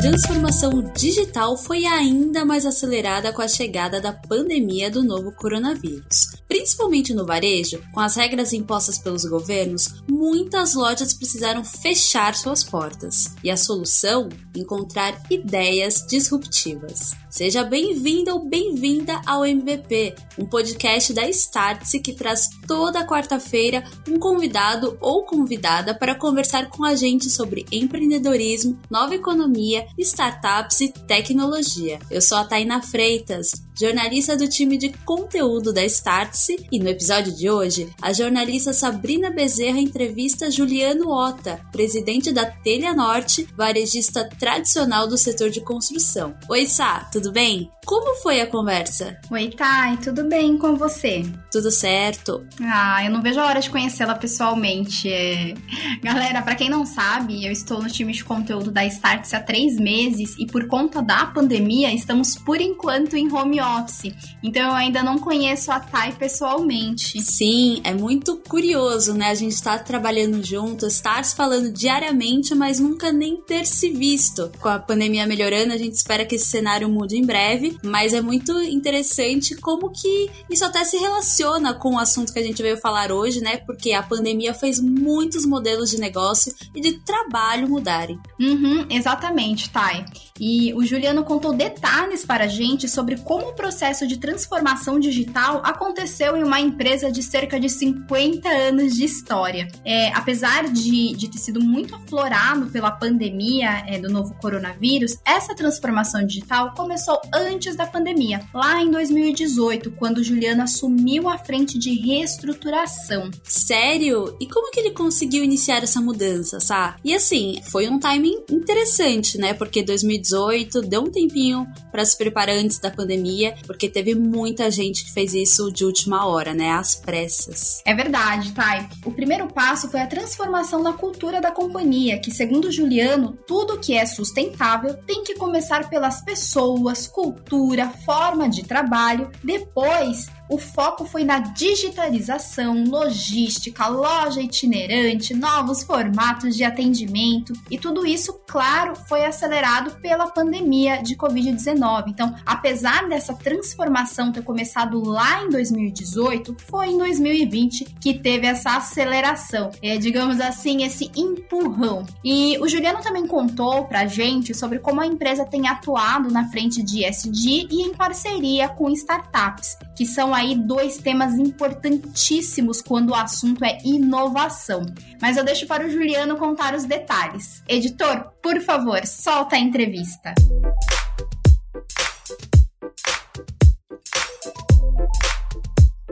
transformação digital foi ainda mais acelerada com a chegada da pandemia do novo coronavírus. Principalmente no varejo, com as regras impostas pelos governos, muitas lojas precisaram fechar suas portas. E a solução? Encontrar ideias disruptivas. Seja bem-vindo ou bem-vinda ao MVP, um podcast da Startse que traz toda quarta-feira um convidado ou convidada para conversar com a gente sobre empreendedorismo, nova economia, startups e tecnologia. Eu sou a Taina Freitas, jornalista do time de conteúdo da Startse, e no episódio de hoje, a jornalista Sabrina Bezerra entrevista Juliano Ota, presidente da Telha Norte, varejista tradicional do setor de construção. Oi, Sá, tudo bem? Como foi a conversa? Oi, Thay, tudo bem com você? Tudo certo. Ah, eu não vejo a hora de conhecê-la pessoalmente. É... Galera, para quem não sabe, eu estou no time de conteúdo da Startse há três meses e por conta da pandemia estamos por enquanto em home office. Então eu ainda não conheço a Thay pessoalmente. Sim, é muito curioso, né? A gente está trabalhando junto, estar se falando diariamente, mas nunca nem ter se visto. Com a pandemia melhorando, a gente espera que esse cenário mude em breve mas é muito interessante como que isso até se relaciona com o assunto que a gente veio falar hoje, né? Porque a pandemia fez muitos modelos de negócio e de trabalho mudarem. Uhum, exatamente, Thay. E o Juliano contou detalhes para a gente sobre como o processo de transformação digital aconteceu em uma empresa de cerca de 50 anos de história. É, apesar de, de ter sido muito aflorado pela pandemia é, do novo coronavírus, essa transformação digital começou antes da pandemia, lá em 2018, quando o Juliano assumiu a frente de reestruturação. Sério? E como que ele conseguiu iniciar essa mudança, Sá? E assim, foi um timing interessante, né? Porque 2018 deu um tempinho para se preparar antes da pandemia, porque teve muita gente que fez isso de última hora, né? Às pressas. É verdade, Thay. O primeiro passo foi a transformação da cultura da companhia, que segundo Juliano, tudo que é sustentável tem que começar pelas pessoas, cultura, forma de trabalho. Depois, o foco foi na digitalização, logística, loja itinerante, novos formatos de atendimento e tudo isso, claro, foi acelerado pela pandemia de Covid-19. Então, apesar dessa transformação ter começado lá em 2018, foi em 2020 que teve essa aceleração, é, digamos assim, esse empurrão. E o Juliano também contou pra gente sobre como a empresa tem atuado na frente de SD e em parceria com startups, que são aí dois temas importantíssimos quando o assunto é inovação. Mas eu deixo para o Juliano contar os detalhes. Editor, por favor, solta a entrevista.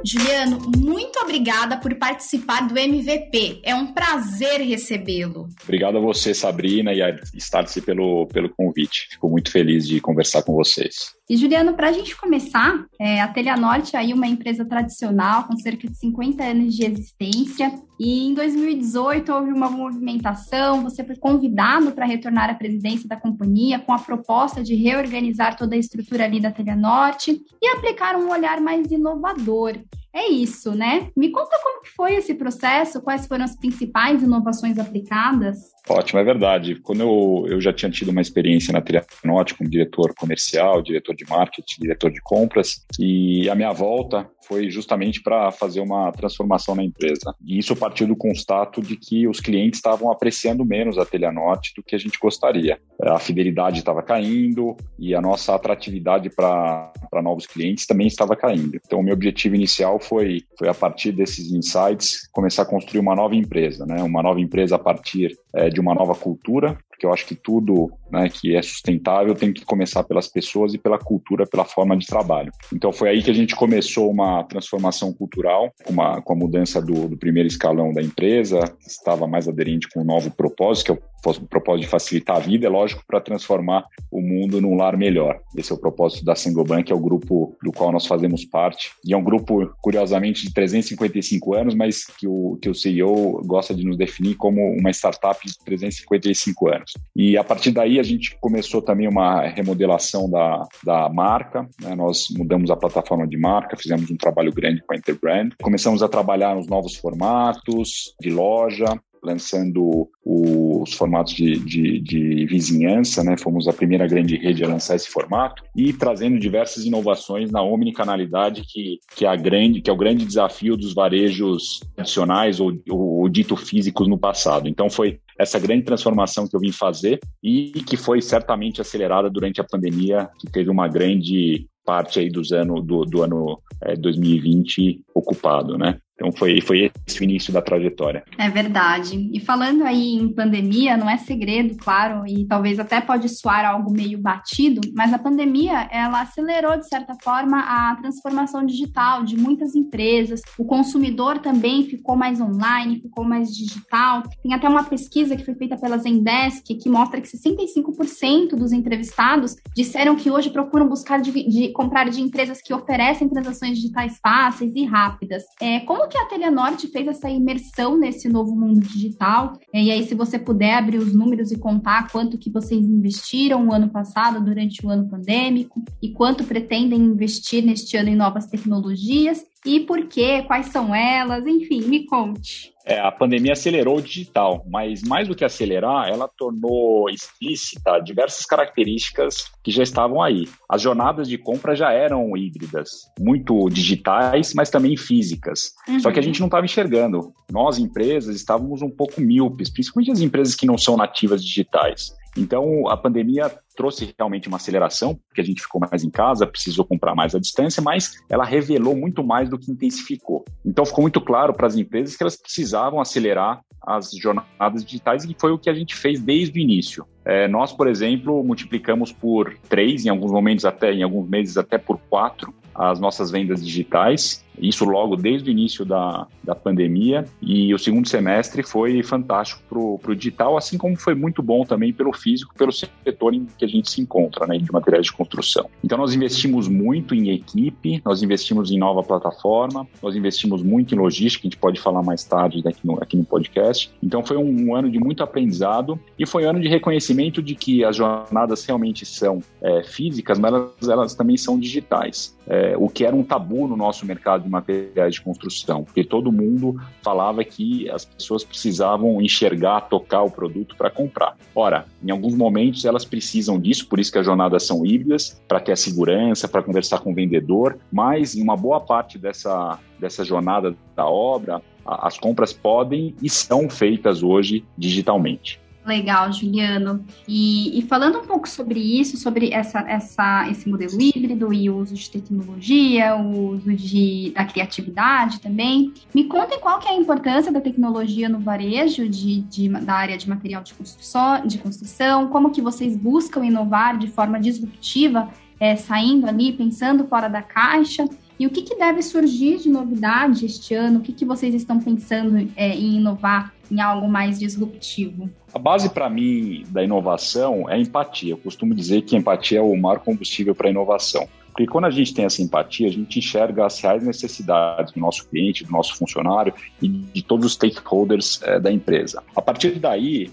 Juliano, muito obrigada por participar do MVP. É um prazer recebê-lo. Obrigado a você, Sabrina, e a Startse pelo, pelo convite. Fico muito feliz de conversar com vocês. E Juliano, para a gente começar, é, a Telha Norte é aí uma empresa tradicional com cerca de 50 anos de existência. E em 2018 houve uma movimentação, você foi convidado para retornar à presidência da companhia com a proposta de reorganizar toda a estrutura ali da Telha Norte e aplicar um olhar mais inovador é isso, né? Me conta como que foi esse processo, quais foram as principais inovações aplicadas? Ótimo, é verdade. Quando eu, eu já tinha tido uma experiência na Trianote como diretor comercial, diretor de marketing, diretor de compras, e a minha volta foi justamente para fazer uma transformação na empresa. E isso partiu do constato de que os clientes estavam apreciando menos a Telhanorte do que a gente gostaria. A fidelidade estava caindo e a nossa atratividade para novos clientes também estava caindo. Então, o meu objetivo inicial foi, foi a partir desses insights, começar a construir uma nova empresa, né? uma nova empresa a partir é, de uma nova cultura, porque eu acho que tudo né, que é sustentável tem que começar pelas pessoas e pela cultura, pela forma de trabalho. Então foi aí que a gente começou uma transformação cultural, uma, com a mudança do, do primeiro escalão da empresa, estava mais aderente com um novo propósito, que é o propósito de facilitar a vida, é lógico, para transformar o mundo num lar melhor. Esse é o propósito da Sengoban, que é o grupo do qual nós fazemos parte. E é um grupo, curiosamente, de 355 anos, mas que o, que o CEO gosta de nos definir como uma startup de 355 anos. E a partir daí a gente começou também uma remodelação da, da marca, né? nós mudamos a plataforma de marca, fizemos um trabalho grande com a Interbrand, começamos a trabalhar nos novos formatos de loja, lançando os formatos de, de, de, vizinhança, né? Fomos a primeira grande rede a lançar esse formato e trazendo diversas inovações na omnicanalidade, que, que, é, a grande, que é o grande desafio dos varejos tradicionais ou, ou, ou dito físicos no passado. Então, foi essa grande transformação que eu vim fazer e que foi certamente acelerada durante a pandemia, que teve uma grande parte aí dos ano, do, do ano é, 2020 ocupado, né? Então foi, foi esse o início da trajetória. É verdade. E falando aí em pandemia, não é segredo, claro, e talvez até pode soar algo meio batido, mas a pandemia ela acelerou de certa forma a transformação digital de muitas empresas. O consumidor também ficou mais online, ficou mais digital. Tem até uma pesquisa que foi feita pela Zendesk que mostra que 65% dos entrevistados disseram que hoje procuram buscar de, de comprar de empresas que oferecem transações digitais fáceis e rápidas. É, como que a Telenorte fez essa imersão nesse novo mundo digital? E aí, se você puder abrir os números e contar quanto que vocês investiram o ano passado durante o ano pandêmico e quanto pretendem investir neste ano em novas tecnologias e por quê, quais são elas, enfim, me conte. É, a pandemia acelerou o digital, mas mais do que acelerar, ela tornou explícita diversas características que já estavam aí. As jornadas de compra já eram híbridas, muito digitais, mas também físicas. Uhum. Só que a gente não estava enxergando. Nós, empresas, estávamos um pouco míopes, principalmente as empresas que não são nativas digitais. Então, a pandemia trouxe realmente uma aceleração, porque a gente ficou mais em casa, precisou comprar mais à distância, mas ela revelou muito mais do que intensificou. Então ficou muito claro para as empresas que elas precisavam acelerar as jornadas digitais e foi o que a gente fez desde o início. É, nós, por exemplo, multiplicamos por três, em alguns momentos até, em alguns meses até por quatro, as nossas vendas digitais isso logo desde o início da, da pandemia. E o segundo semestre foi fantástico para o digital, assim como foi muito bom também pelo físico, pelo setor em que a gente se encontra, né, de materiais de construção. Então, nós investimos muito em equipe, nós investimos em nova plataforma, nós investimos muito em logística, a gente pode falar mais tarde aqui no, aqui no podcast. Então, foi um, um ano de muito aprendizado e foi um ano de reconhecimento de que as jornadas realmente são é, físicas, mas elas, elas também são digitais. É, o que era um tabu no nosso mercado materiais de construção, porque todo mundo falava que as pessoas precisavam enxergar, tocar o produto para comprar. Ora, em alguns momentos elas precisam disso, por isso que as jornadas são híbridas, para ter a segurança, para conversar com o vendedor, mas em uma boa parte dessa, dessa jornada da obra, as compras podem e são feitas hoje digitalmente. Legal, Juliano. E, e, falando um pouco sobre isso, sobre essa, essa, esse modelo híbrido e o uso de tecnologia, o uso de, da criatividade também, me contem qual que é a importância da tecnologia no varejo de, de, da área de material de construção, de construção, como que vocês buscam inovar de forma disruptiva, é, saindo ali, pensando fora da caixa, e o que, que deve surgir de novidade este ano? O que, que vocês estão pensando é, em inovar em algo mais disruptivo? A base para mim da inovação é empatia. Eu costumo dizer que empatia é o maior combustível para a inovação. Porque quando a gente tem essa empatia, a gente enxerga as reais necessidades do nosso cliente, do nosso funcionário e de todos os stakeholders é, da empresa. A partir daí,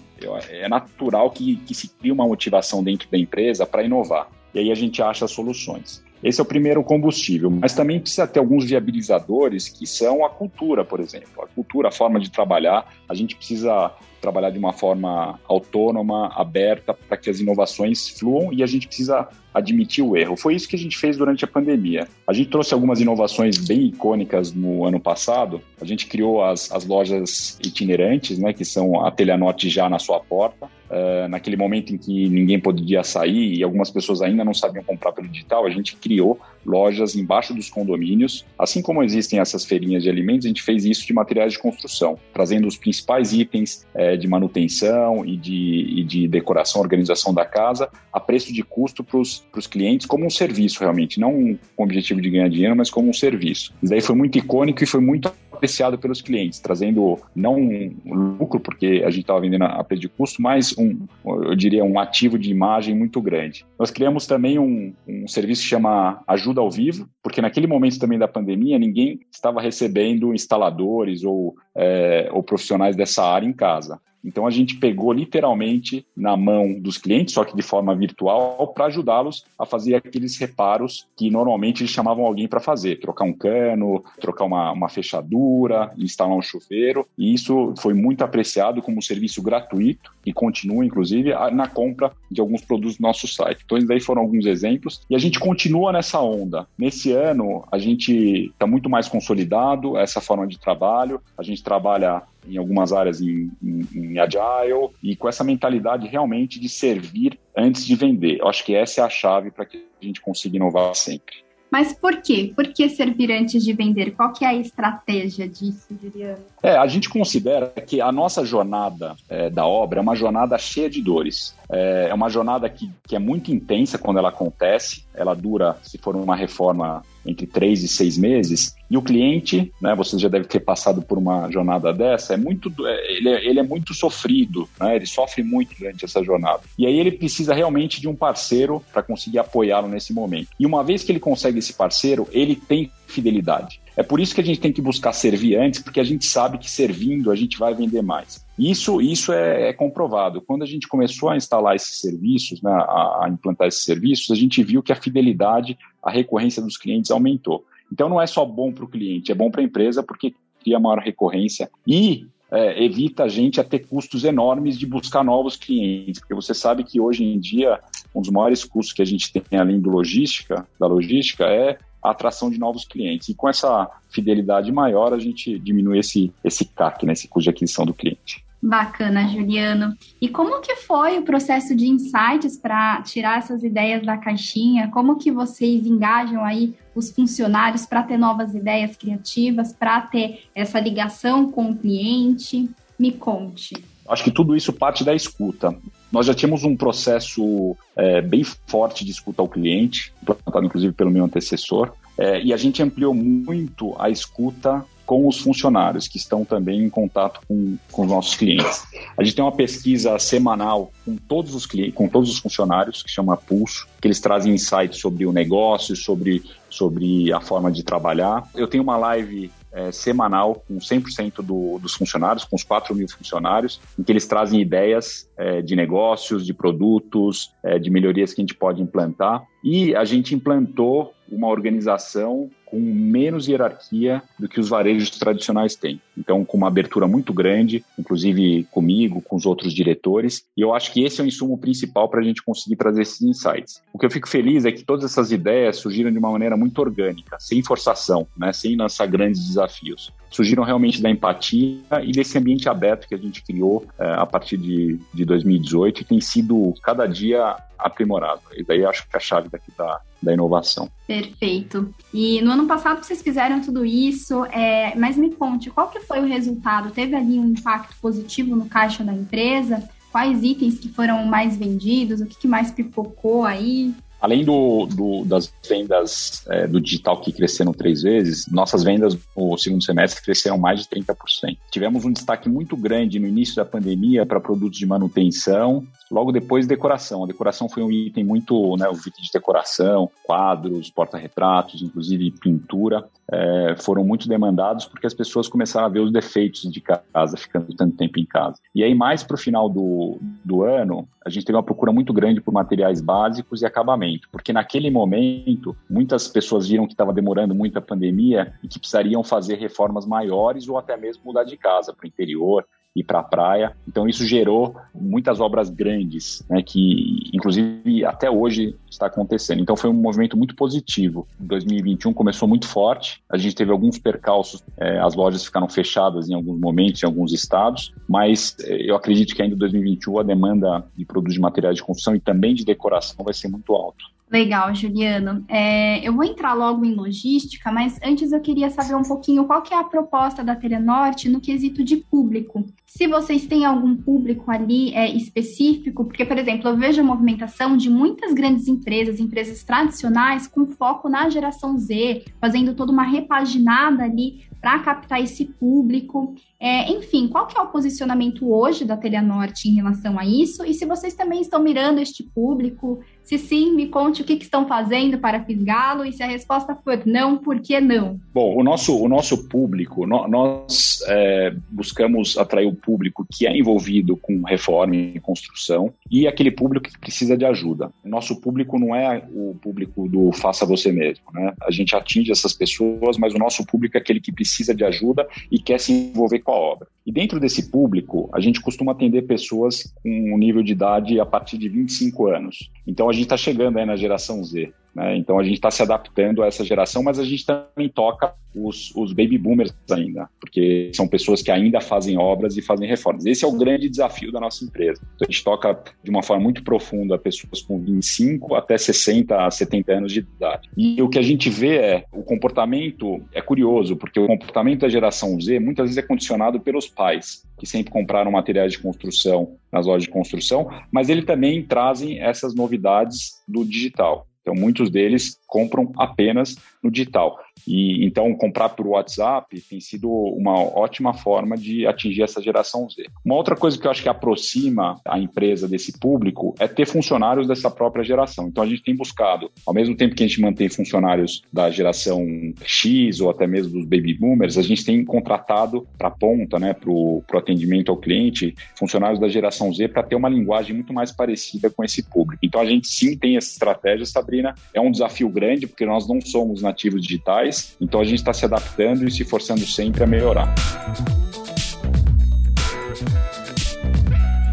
é natural que, que se crie uma motivação dentro da empresa para inovar. E aí a gente acha soluções. Esse é o primeiro combustível, mas também precisa ter alguns viabilizadores que são a cultura, por exemplo. A cultura, a forma de trabalhar, a gente precisa trabalhar de uma forma autônoma, aberta, para que as inovações fluam e a gente precisa admitir o erro. Foi isso que a gente fez durante a pandemia. A gente trouxe algumas inovações bem icônicas no ano passado. A gente criou as, as lojas itinerantes, né, que são a Telhanorte já na sua porta. Uh, naquele momento em que ninguém podia sair e algumas pessoas ainda não sabiam comprar pelo digital, a gente criou lojas embaixo dos condomínios. Assim como existem essas feirinhas de alimentos, a gente fez isso de materiais de construção, trazendo os principais itens é, de manutenção e de, e de decoração, organização da casa, a preço de custo para os clientes, como um serviço realmente, não com o objetivo de ganhar dinheiro, mas como um serviço. Isso daí foi muito icônico e foi muito apreciado pelos clientes, trazendo não um lucro, porque a gente estava vendendo a preço de custo, mas um, eu diria, um ativo de imagem muito grande. Nós criamos também um, um serviço que chama Ajuda ao vivo, porque naquele momento também da pandemia ninguém estava recebendo instaladores ou é, ou profissionais dessa área em casa. Então a gente pegou literalmente na mão dos clientes, só que de forma virtual, para ajudá-los a fazer aqueles reparos que normalmente eles chamavam alguém para fazer, trocar um cano, trocar uma, uma fechadura, instalar um chuveiro. E isso foi muito apreciado como um serviço gratuito e continua, inclusive, na compra de alguns produtos do nosso site. Então, daí foram alguns exemplos. E a gente continua nessa onda. Nesse ano, a gente está muito mais consolidado essa forma de trabalho. A gente trabalha em algumas áreas em, em, em agile e com essa mentalidade realmente de servir antes de vender. Eu acho que essa é a chave para que a gente consiga inovar sempre. Mas por quê? Por que servir antes de vender? Qual que é a estratégia disso, Juliano? É, a gente considera que a nossa jornada é, da obra é uma jornada cheia de dores. É, é uma jornada que, que é muito intensa quando ela acontece. Ela dura, se for uma reforma, entre três e seis meses. E o cliente, né, você já deve ter passado por uma jornada dessa, é muito, é, ele, é, ele é muito sofrido, né, ele sofre muito durante essa jornada. E aí ele precisa realmente de um parceiro para conseguir apoiá-lo nesse momento. E uma vez que ele consegue esse parceiro, ele tem fidelidade. É por isso que a gente tem que buscar servir antes, porque a gente sabe que servindo a gente vai vender mais. Isso, isso é, é comprovado. Quando a gente começou a instalar esses serviços, né, a, a implantar esses serviços, a gente viu que a fidelidade, a recorrência dos clientes aumentou. Então não é só bom para o cliente, é bom para a empresa porque cria maior recorrência e é, evita a gente a ter custos enormes de buscar novos clientes, porque você sabe que hoje em dia um dos maiores custos que a gente tem além do logística, da logística, é a atração de novos clientes. E com essa fidelidade maior, a gente diminui esse, esse CAC, né, esse custo de aquisição do cliente. Bacana, Juliano. E como que foi o processo de insights para tirar essas ideias da caixinha? Como que vocês engajam aí os funcionários para ter novas ideias criativas, para ter essa ligação com o cliente? Me conte. Acho que tudo isso parte da escuta. Nós já tínhamos um processo é, bem forte de escuta ao cliente, implantado inclusive pelo meu antecessor, é, e a gente ampliou muito a escuta com os funcionários que estão também em contato com, com os nossos clientes. A gente tem uma pesquisa semanal com todos os clientes, com todos os funcionários, que chama Pulso, que eles trazem insights sobre o negócio, sobre, sobre a forma de trabalhar. Eu tenho uma live é, semanal com 100% do, dos funcionários, com os 4 mil funcionários, em que eles trazem ideias é, de negócios, de produtos, é, de melhorias que a gente pode implantar. E a gente implantou uma organização com menos hierarquia do que os varejos tradicionais têm. Então, com uma abertura muito grande, inclusive comigo, com os outros diretores, e eu acho que esse é o insumo principal para a gente conseguir trazer esses insights. O que eu fico feliz é que todas essas ideias surgiram de uma maneira muito orgânica, sem forçação, né, sem lançar grandes desafios. Surgiram realmente da empatia e desse ambiente aberto que a gente criou é, a partir de, de 2018 e tem sido cada dia aprimorado. E daí acho que a chave daqui da, da inovação. Perfeito. E no ano passado vocês fizeram tudo isso, é, mas me conte, qual que foi o resultado? Teve ali um impacto positivo no caixa da empresa? Quais itens que foram mais vendidos? O que, que mais pipocou aí? Além do, do, das vendas é, do digital que cresceram três vezes, nossas vendas no segundo semestre cresceram mais de 30%. Tivemos um destaque muito grande no início da pandemia para produtos de manutenção, logo depois decoração. A decoração foi um item muito, né, o item de decoração, quadros, porta-retratos, inclusive pintura, é, foram muito demandados porque as pessoas começaram a ver os defeitos de casa, ficando tanto tempo em casa. E aí, mais para o final do, do ano, a gente teve uma procura muito grande por materiais básicos e acabamento, porque naquele momento, muitas pessoas viram que estava demorando muito a pandemia e que precisariam fazer reformas maiores ou até mesmo mudar de casa para o interior, ir para a praia. Então isso gerou muitas obras grandes, né, que inclusive até hoje está acontecendo. Então foi um movimento muito positivo. 2021 começou muito forte. A gente teve alguns percalços, é, as lojas ficaram fechadas em alguns momentos, em alguns estados, mas é, eu acredito que ainda em 2021 a demanda de produtos de materiais de construção e também de decoração vai ser muito alto. Legal, Juliano. É, eu vou entrar logo em logística, mas antes eu queria saber um pouquinho qual que é a proposta da Telenorte no quesito de público. Se vocês têm algum público ali é, específico, porque, por exemplo, eu vejo a movimentação de muitas grandes empresas, empresas tradicionais, com foco na geração Z, fazendo toda uma repaginada ali para captar esse público. É, enfim, qual que é o posicionamento hoje da Telenorte em relação a isso? E se vocês também estão mirando este público, se sim, me conte o que, que estão fazendo para fisgá-lo e se a resposta for não, por que não? Bom, o nosso, o nosso público, nós é, buscamos atrair o público que é envolvido com reforma e construção e aquele público que precisa de ajuda. Nosso público não é o público do faça você mesmo, né? A gente atinge essas pessoas, mas o nosso público é aquele que precisa de ajuda e quer se envolver com a obra. E dentro desse público, a gente costuma atender pessoas com um nível de idade a partir de 25 anos. Então a gente está chegando aí na geração Z. Né? Então a gente está se adaptando a essa geração, mas a gente também toca os, os, baby boomers ainda, porque são pessoas que ainda fazem obras e fazem reformas. Esse é o grande desafio da nossa empresa. Então, a gente toca de uma forma muito profunda pessoas com 25 até 60, 70 anos de idade. E o que a gente vê é o comportamento é curioso, porque o comportamento da geração Z muitas vezes é condicionado pelos pais, que sempre compraram materiais de construção nas lojas de construção, mas ele também trazem essas novidades do digital. Então, muitos deles compram apenas no digital. E então comprar por WhatsApp tem sido uma ótima forma de atingir essa geração Z. Uma outra coisa que eu acho que aproxima a empresa desse público é ter funcionários dessa própria geração. Então a gente tem buscado, ao mesmo tempo que a gente mantém funcionários da geração X ou até mesmo dos baby boomers, a gente tem contratado para a ponta, né, para o atendimento ao cliente, funcionários da geração Z para ter uma linguagem muito mais parecida com esse público. Então a gente sim tem essa estratégia, Sabrina. É um desafio grande porque nós não somos nativos digitais então a gente está se adaptando e se forçando sempre a melhorar.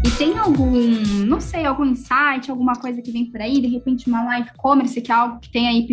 E tem algum, não sei, algum insight, alguma coisa que vem por aí, de repente uma live commerce, que é algo que tem aí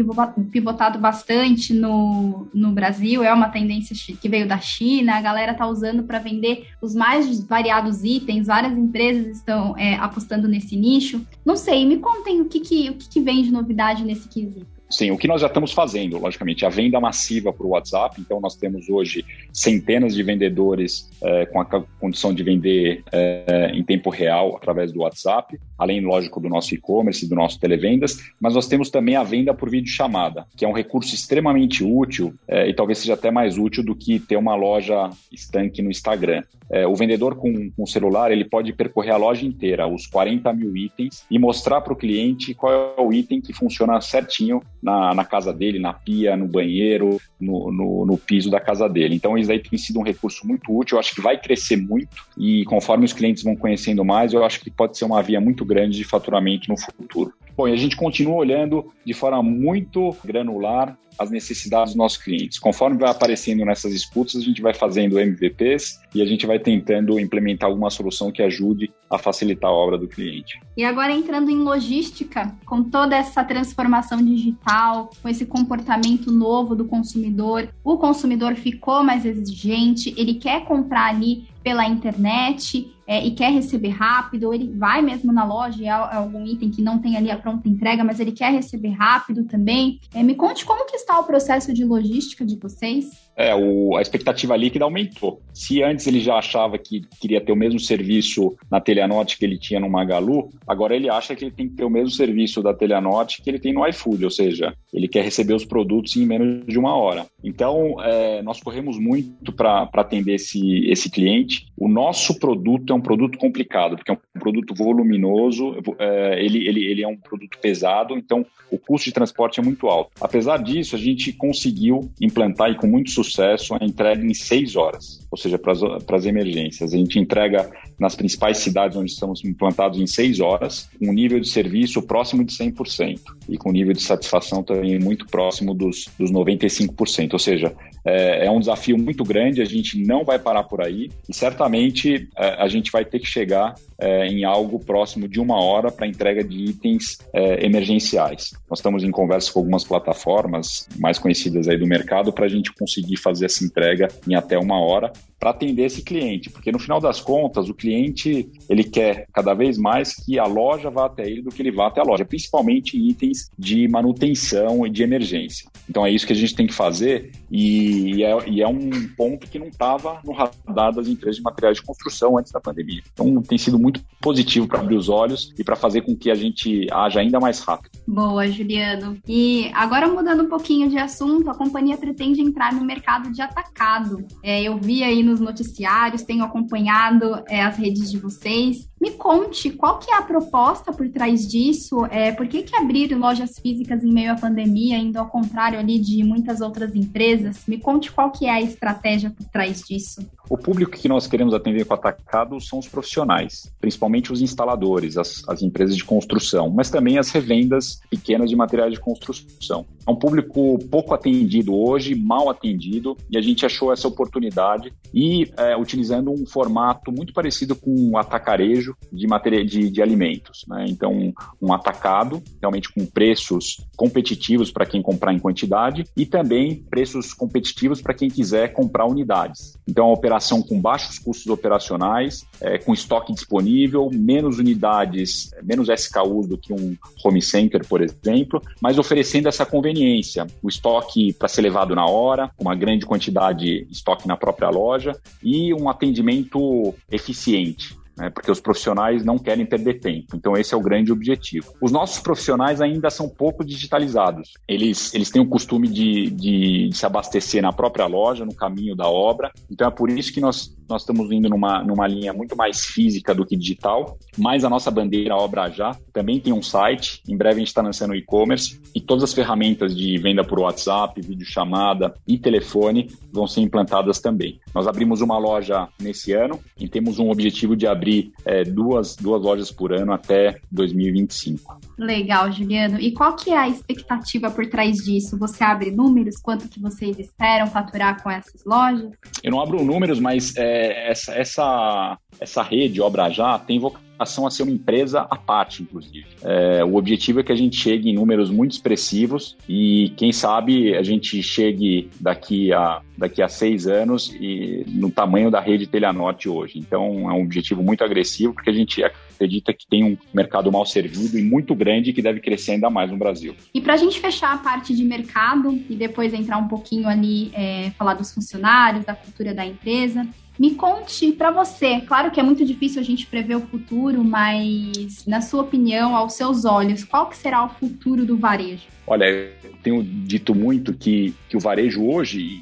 pivotado bastante no, no Brasil, é uma tendência que veio da China, a galera tá usando para vender os mais variados itens, várias empresas estão é, apostando nesse nicho. Não sei, me contem o que, que, o que, que vem de novidade nesse quesito. Sim, o que nós já estamos fazendo, logicamente, a venda massiva para o WhatsApp. Então, nós temos hoje centenas de vendedores é, com a condição de vender é, em tempo real através do WhatsApp, além, lógico, do nosso e-commerce, do nosso televendas. Mas nós temos também a venda por videochamada, que é um recurso extremamente útil é, e talvez seja até mais útil do que ter uma loja estanque no Instagram. o vendedor com, com celular ele pode percorrer a loja inteira, os 40 mil itens, e mostrar para o cliente qual é o item que funciona certinho na, na casa dele, na pia, no banheiro, no, no, no, piso da casa dele. Então, isso aí tem sido um recurso muito útil, eu acho que vai crescer muito e conforme os clientes vão conhecendo mais, eu acho que pode ser uma via muito grande de faturamento no futuro. Bom, e a gente continua olhando de forma muito granular as necessidades dos nossos clientes. Conforme vai aparecendo nessas disputas, a gente vai fazendo MVPs e a gente vai tentando implementar alguma solução que ajude a facilitar a obra do cliente. E agora entrando em logística, com toda essa transformação digital, com esse comportamento novo do consumidor, o consumidor ficou mais exigente, ele quer comprar ali pela internet é, e quer receber rápido, ou ele vai mesmo na loja e é algum item que não tem ali a pronta entrega, mas ele quer receber rápido também. É, me conte como que está o processo de logística de vocês? É, o, a expectativa líquida aumentou. Se antes ele já achava que queria ter o mesmo serviço na Teleanote que ele tinha no Magalu, agora ele acha que ele tem que ter o mesmo serviço da Teleanote que ele tem no iFood, ou seja, ele quer receber os produtos em menos de uma hora. Então, é, nós corremos muito para atender esse, esse cliente. O nosso produto é um produto complicado, porque é um produto voluminoso, é, ele, ele, ele é um produto pesado, então o custo de transporte é muito alto. Apesar disso, a gente conseguiu implantar e com muito sucesso a entrega em seis horas, ou seja, para as emergências. A gente entrega nas principais cidades onde estamos implantados em seis horas, com um nível de serviço próximo de 100% e com nível de satisfação também muito próximo dos, dos 95%. Ou seja, é, é, um desafio muito grande, a gente não vai parar por aí e certamente é, a gente vai ter que chegar é, em algo próximo de uma hora para entrega de itens é, emergenciais. Nós estamos em conversa com algumas plataformas mais conhecidas aí do mercado para a gente conseguir fazer essa entrega em até uma hora para atender esse cliente, porque no final das contas o cliente ele quer cada vez mais que a loja vá até ele do que ele vá até a loja, principalmente itens de manutenção e de emergência. Então é isso que a gente tem que fazer e é, e é um ponto que não estava no radar das empresas de materiais de construção antes da pandemia. Então tem sido muito positivo para abrir os olhos e para fazer com que a gente haja ainda mais rápido. Boa, Juliano. E agora mudando um pouquinho de assunto, a companhia pretende entrar no mercado de atacado. É, eu vi aí no nos noticiários, tenho acompanhado é, as redes de vocês. Me conte qual que é a proposta por trás disso, é, por que, que abrir lojas físicas em meio à pandemia, indo ao contrário ali de muitas outras empresas empresas. Me conte qual que é a estratégia por trás disso. O público que nós queremos atender com atacado são os profissionais, principalmente os instaladores, as, as empresas de construção, mas também as revendas pequenas de materiais de construção. É um público pouco atendido hoje, mal atendido, e a gente achou essa oportunidade e é, utilizando um formato muito parecido com o um atacarejo de, de, de alimentos. Né? Então, um atacado, realmente com preços competitivos para quem comprar em quantidade e também preços competitivos para quem quiser comprar unidades. Então, a operação com baixos custos operacionais, é, com estoque disponível, menos unidades, menos SKUs do que um home center, por exemplo, mas oferecendo essa conveniência, o estoque para ser levado na hora, uma grande quantidade de estoque na própria loja e um atendimento eficiente né, porque os profissionais não querem perder tempo. Então, esse é o grande objetivo. Os nossos profissionais ainda são pouco digitalizados. Eles, eles têm o costume de, de, de se abastecer na própria loja, no caminho da obra. Então, é por isso que nós, nós estamos indo numa, numa linha muito mais física do que digital. Mas a nossa bandeira, a Obra Já, também tem um site. Em breve a gente está lançando e-commerce e todas as ferramentas de venda por WhatsApp, videochamada e telefone vão ser implantadas também. Nós abrimos uma loja nesse ano e temos um objetivo de abrir abrir é, duas, duas lojas por ano até 2025. Legal, Juliano. E qual que é a expectativa por trás disso? Você abre números? Quanto que vocês esperam faturar com essas lojas? Eu não abro números, mas é, essa, essa, essa rede Obra Já tem vocação ação a ser uma empresa à parte, inclusive. É, o objetivo é que a gente chegue em números muito expressivos e, quem sabe, a gente chegue daqui a, daqui a seis anos e no tamanho da rede Telhanorte hoje. Então, é um objetivo muito agressivo, porque a gente acredita que tem um mercado mal servido e muito grande que deve crescer ainda mais no Brasil. E para a gente fechar a parte de mercado e depois entrar um pouquinho ali, é, falar dos funcionários, da cultura da empresa, me conte para você. Claro que é muito difícil a gente prever o futuro, mas na sua opinião, aos seus olhos, qual que será o futuro do varejo? Olha, eu tenho dito muito que, que o varejo hoje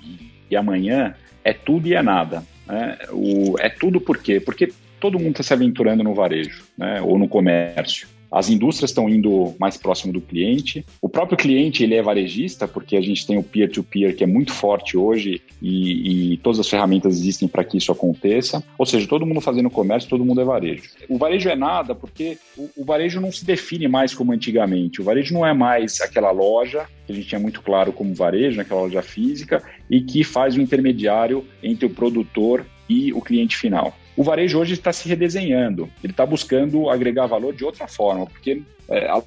e, amanhã é tudo e é nada. Né? O, é tudo por quê? Porque todo mundo está se aventurando no varejo né? ou no comércio. As indústrias estão indo mais próximo do cliente. O próprio cliente ele é varejista, porque a gente tem o peer-to-peer -peer, que é muito forte hoje e, e todas as ferramentas existem para que isso aconteça. Ou seja, todo mundo fazendo comércio, todo mundo é varejo. O varejo é nada porque o, o varejo não se define mais como antigamente. O varejo não é mais aquela loja que a gente tinha muito claro como varejo, aquela loja física, e que faz o intermediário entre o produtor e o cliente final. O varejo hoje está se redesenhando, ele está buscando agregar valor de outra forma, porque é, a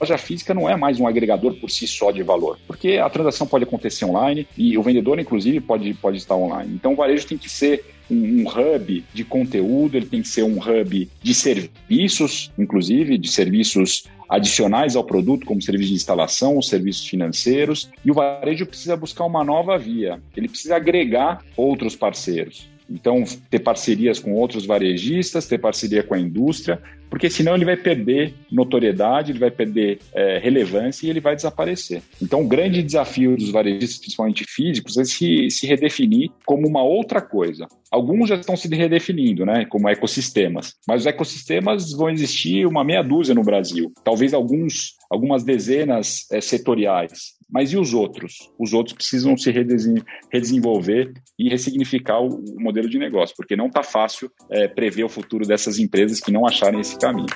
loja física não é mais um agregador por si só de valor, porque a transação pode acontecer online e o vendedor, inclusive, pode, pode estar online. Então, o varejo tem que ser um, hub de conteúdo, ele tem que ser um hub de serviços, inclusive, de serviços adicionais ao produto, como serviço de instalação, os serviços financeiros, e o varejo precisa buscar uma nova via, ele precisa agregar outros parceiros. Então, ter parcerias com outros varejistas, ter parceria com a indústria, porque senão ele vai perder notoriedade, ele vai perder é, relevância e ele vai desaparecer. Então, o grande desafio dos varejistas, principalmente físicos, é se, se redefinir como uma outra coisa. Alguns já estão se redefinindo, né, como ecossistemas, mas os ecossistemas vão existir uma meia dúzia no Brasil, talvez alguns, algumas dezenas é, setoriais. Mas e os outros? Os outros precisam se redesenvolver e ressignificar o, modelo de negócio, porque não está fácil é, prever o futuro dessas empresas que não acharem esse caminho.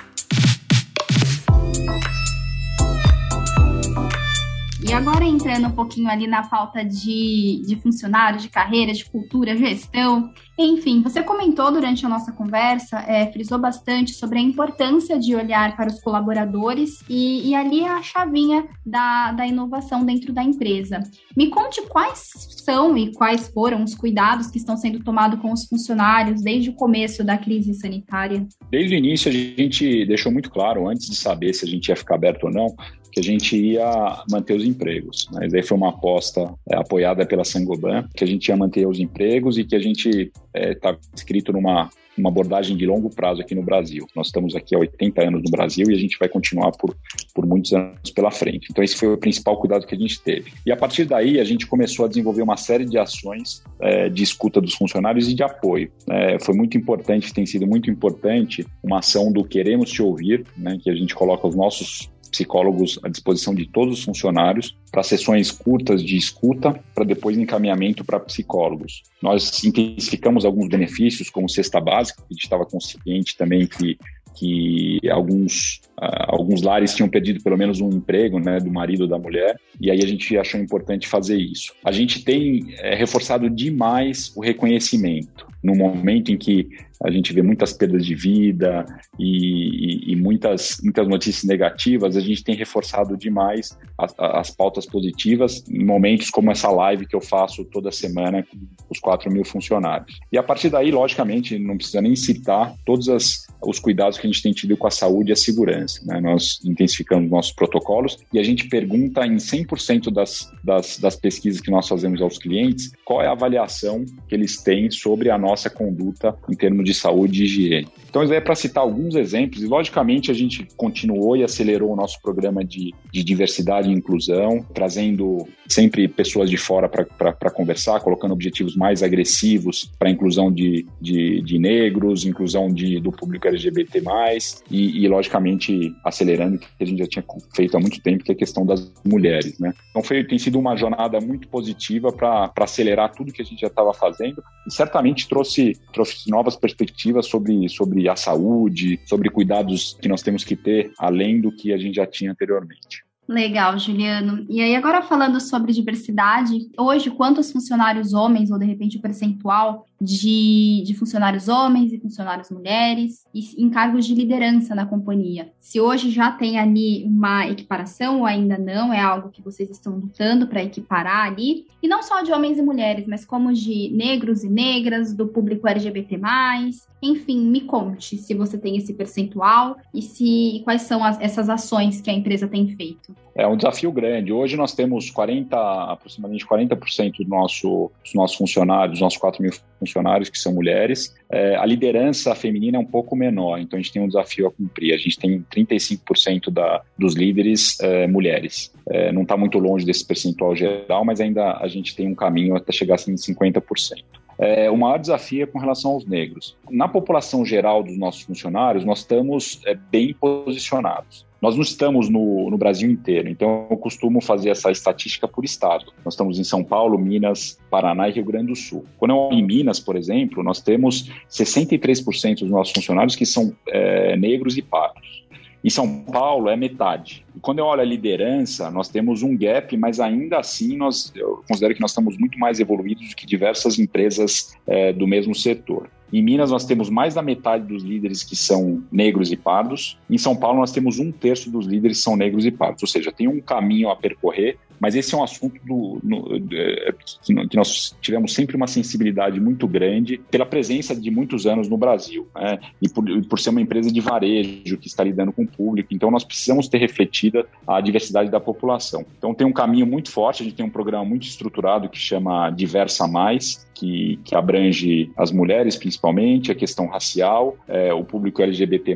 E agora entrando um pouquinho ali na pauta de, de funcionários, de carreira, de cultura, gestão, enfim, você comentou durante a nossa conversa, é, frisou bastante sobre a importância de olhar para os colaboradores e, e ali a chavinha da, da inovação dentro da empresa. Me conte quais são e quais foram os cuidados que estão sendo tomados com os funcionários desde o começo da crise sanitária. Desde o início, a gente deixou muito claro, antes de saber se a gente ia ficar aberto ou não, que a gente ia manter os empregos. Mas aí foi uma aposta é, apoiada pela Sangoban, que a gente ia manter os empregos e que a gente está é, tá numa uma abordagem de longo prazo aqui no Brasil. Nós estamos aqui há 80 anos no Brasil e a gente vai continuar por, por muitos anos pela frente. Então, esse foi o principal cuidado que a gente teve. E a partir daí, a gente começou a desenvolver uma série de ações é, de escuta dos funcionários e de apoio. É, foi muito importante, tem sido muito importante, uma ação do Queremos Te Ouvir, né, que a gente coloca os nossos psicólogos à disposição de todos os funcionários para sessões curtas de escuta, para depois encaminhamento para psicólogos. Nós intensificamos alguns benefícios, como cesta básica, a gente estava consciente também que que alguns, alguns lares tinham perdido pelo menos um emprego né, do marido ou da mulher, e aí a gente achou importante fazer isso. A gente tem é, reforçado demais o reconhecimento. No momento em que a gente vê muitas perdas de vida e, e, e muitas, muitas notícias negativas, a gente tem reforçado demais as, as, pautas positivas em momentos como essa live que eu faço toda semana com os 4 mil funcionários. E a partir daí, logicamente, não precisa nem citar todos as, os cuidados que a gente tem tido com a saúde e a segurança. Né? Nós intensificamos nossos protocolos e a gente pergunta em 100% das, das, das pesquisas que nós fazemos aos clientes qual é a avaliação que eles têm sobre a nossa conduta em termos de de saúde e higiene. Então, isso é para citar alguns exemplos, e logicamente a gente continuou e acelerou o nosso programa de, de diversidade e inclusão, trazendo sempre pessoas de fora para conversar, colocando objetivos mais agressivos para a inclusão de, de, de, negros, inclusão de, do público LGBT, e, e, logicamente, acelerando que a gente já tinha feito há muito tempo, que é a questão das mulheres. Né? Então, foi, tem sido uma jornada muito positiva para acelerar tudo que a gente já estava fazendo, e certamente trouxe, trouxe novas perspectivas sobre, sobre a saúde, sobre cuidados que nós temos que ter além do que a gente já tinha anteriormente. Legal, Juliano. E aí, agora falando sobre diversidade, hoje, quantos funcionários homens, ou de repente o percentual de, de funcionários homens e funcionários mulheres, e em cargos de liderança na companhia? Se hoje já tem ali uma equiparação ou ainda não, é algo que vocês estão lutando para equiparar ali, e não só de homens e mulheres, mas como de negros e negras, do público LGBT. Enfim, me conte se você tem esse percentual e se quais são as, essas ações que a empresa tem feito. É um desafio grande. Hoje nós temos 40, aproximadamente 40% do nosso, dos nossos funcionários, dos nossos 4 mil funcionários que são mulheres. É, a liderança feminina é um pouco menor, então a gente tem um desafio a cumprir. A gente tem 35% da, dos líderes é, mulheres. É, não está muito longe desse percentual geral, mas ainda a gente tem um caminho até chegar assim, em 50%. É, o maior desafio é com relação aos negros. Na população geral dos nossos funcionários, nós estamos é, bem posicionados. Nós não estamos no, no, Brasil inteiro, então eu costumo fazer essa estatística por estado. Nós estamos em São Paulo, Minas, Paraná e Rio Grande do Sul. Quando eu em Minas, por exemplo, nós temos 63% dos nossos funcionários que são é, negros e pardos. Em São Paulo é metade. E quando eu olho a liderança, nós temos um gap, mas ainda assim nós, eu considero que nós estamos muito mais evoluídos do que diversas empresas é, do mesmo setor. Em Minas, nós temos mais da metade dos líderes que são negros e pardos. Em São Paulo, nós temos um terço dos líderes que são negros e pardos. Ou seja, tem um caminho a percorrer, mas esse é um assunto do, no, que nós tivemos sempre uma sensibilidade muito grande pela presença de muitos anos no Brasil, né? e, por, por ser uma empresa de varejo que está lidando com o público. Então, nós precisamos ter refletida a diversidade da população. Então, tem um caminho muito forte, a gente tem um programa muito estruturado que chama Diversa Mais, que, que abrange as mulheres principalmente, a questão racial, é, o público LGBT,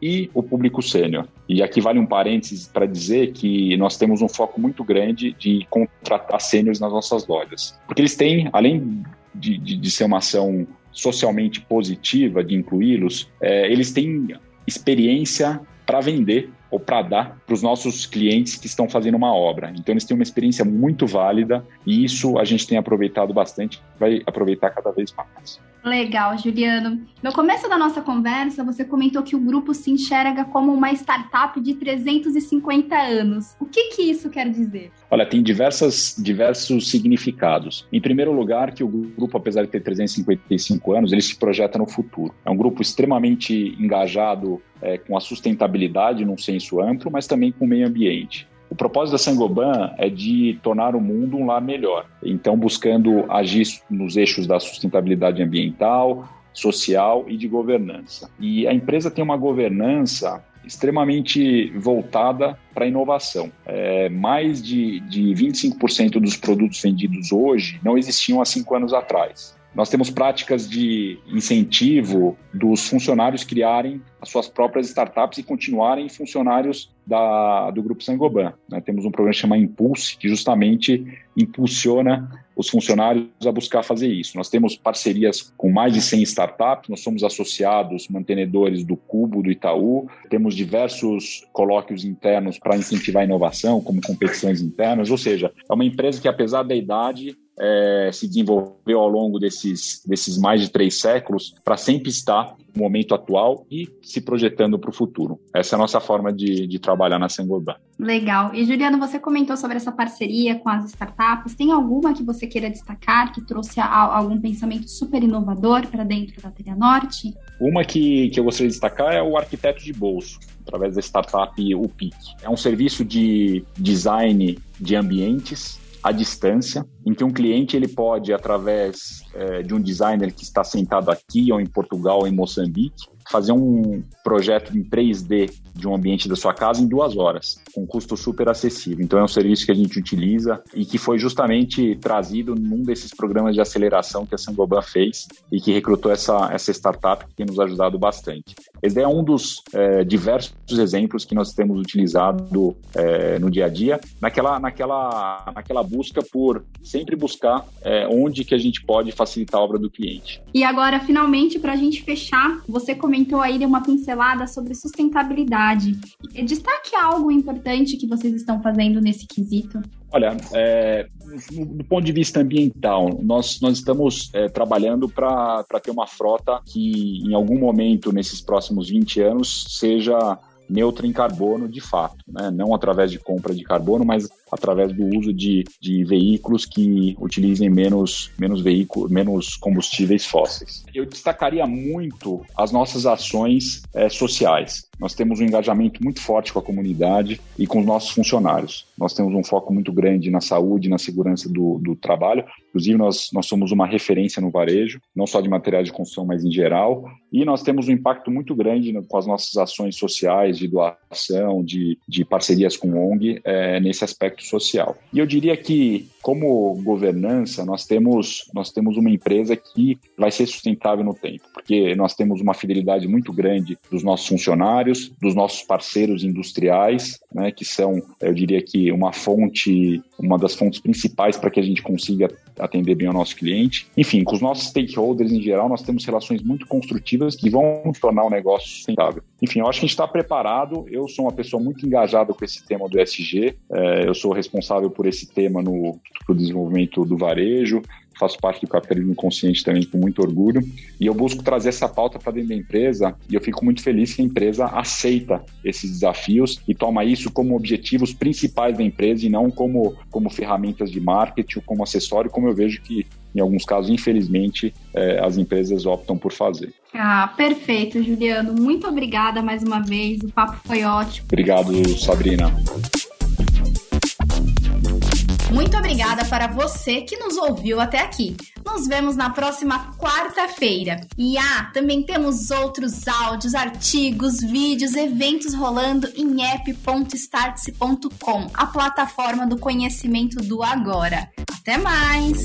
e o público sênior. E aqui vale um parênteses para dizer que nós temos um foco muito grande de contratar sêniores nas nossas lojas. Porque eles têm, além de, de, de ser uma ação socialmente positiva, de incluí-los, é, eles têm experiência para vender ou para dar para os nossos clientes que estão fazendo uma obra. Então eles têm uma experiência muito válida e isso a gente tem aproveitado bastante, vai aproveitar cada vez mais. Legal, Juliano. No começo da nossa conversa, você comentou que o grupo se enxerga como uma startup de 350 anos. O que, que isso quer dizer? Olha, tem diversas, diversos significados. Em primeiro lugar, que o grupo, apesar de ter 355 anos, ele se projeta no futuro. É um grupo extremamente engajado é, com a sustentabilidade num senso amplo, mas também com o meio ambiente. O propósito da Sangoban é de tornar o mundo um lar melhor. Então, buscando agir nos eixos da sustentabilidade ambiental, social e de governança. E a empresa tem uma governança extremamente voltada para a inovação. É, mais de, de 25% dos produtos vendidos hoje não existiam há cinco anos atrás. Nós temos práticas de incentivo dos funcionários criarem as suas próprias startups e continuarem funcionários da, do Grupo Sangoban. Né? Temos um programa chamado Impulse, que justamente impulsiona os funcionários a buscar fazer isso. Nós temos parcerias com mais de 100 startups, nós somos associados, mantenedores do Cubo, do Itaú, temos diversos colóquios internos para incentivar a inovação, como competições internas, ou seja, é uma empresa que, apesar da idade, é, se desenvolveu ao longo desses, desses mais de três séculos para sempre estar no momento atual e se projetando para o futuro. Essa é a nossa forma de, de trabalhar na Sengoban. Legal. E Juliano, você comentou sobre essa parceria com as startups. Tem alguma que você queira destacar que trouxe algum pensamento super inovador para dentro da Teria Norte? Uma que, que eu gostaria de destacar é o arquiteto de bolso, através da startup UPIC. É um serviço de design de ambientes à distância, em que um cliente ele pode, através é, de um designer que está sentado aqui ou em Portugal ou em Moçambique, fazer um projeto em 3D de um ambiente da sua casa em duas horas, com custo super acessível. Então é um serviço que a gente utiliza e que foi justamente trazido num desses programas de aceleração que a Sangoban fez e que recrutou essa, essa startup que tem nos ajudado bastante. Esse é um dos é, diversos exemplos que nós temos utilizado é, no dia a dia, naquela, naquela, naquela busca por sempre buscar é, onde que a gente pode facilitar a obra do cliente. E agora, finalmente, para a gente fechar, você comentou aí de uma pincelada sobre sustentabilidade. Destaque algo importante que vocês estão fazendo nesse quesito. Olha, é, do ponto de vista ambiental, nós, nós estamos é, trabalhando para ter uma frota que, em algum momento nesses próximos 20 anos, seja neutra em carbono de fato, né? não através de compra de carbono, mas através do uso de, de veículos que utilizem menos, menos, veículos, menos combustíveis fósseis. Eu destacaria muito as nossas ações é, sociais. Nós temos um engajamento muito forte com a comunidade e com os nossos funcionários. Nós temos um foco muito grande na saúde, na segurança do, do trabalho. Inclusive, nós, nós somos uma referência no varejo, não só de materiais de construção, mas em geral. E nós temos um impacto muito grande com as nossas ações sociais, de doação, de, de parcerias com ONG, é, nesse aspecto social. E eu diria que, como governança, nós temos, nós temos uma empresa que vai ser sustentável no tempo, porque nós temos uma fidelidade muito grande dos nossos funcionários dos nossos parceiros industriais, né, que são, eu diria que uma fonte, uma das fontes principais para que a gente consiga atender bem o nosso cliente. Enfim, com os nossos stakeholders em geral, nós temos relações muito construtivas que vão tornar o negócio sustentável. Enfim, eu acho que a gente está preparado. Eu sou uma pessoa muito engajada com esse tema do SG. É, eu sou responsável por esse tema no desenvolvimento do varejo faço parte do capitalismo consciente também com muito orgulho, e eu busco trazer essa pauta para dentro da empresa, e eu fico muito feliz que a empresa aceita esses desafios e toma isso como objetivos principais da empresa e não como, como ferramentas de marketing ou como acessório, como eu vejo que em alguns casos, infelizmente, é, as empresas optam por fazer. Ah, perfeito, Juliano. Muito obrigada mais uma vez. O papo foi ótimo. Obrigado, Sabrina. Muito obrigada para você que nos ouviu até aqui. Nos vemos na próxima quarta-feira. E ah, também temos outros áudios, artigos, vídeos, eventos rolando em app.startse.com, a plataforma do conhecimento do agora. Até mais!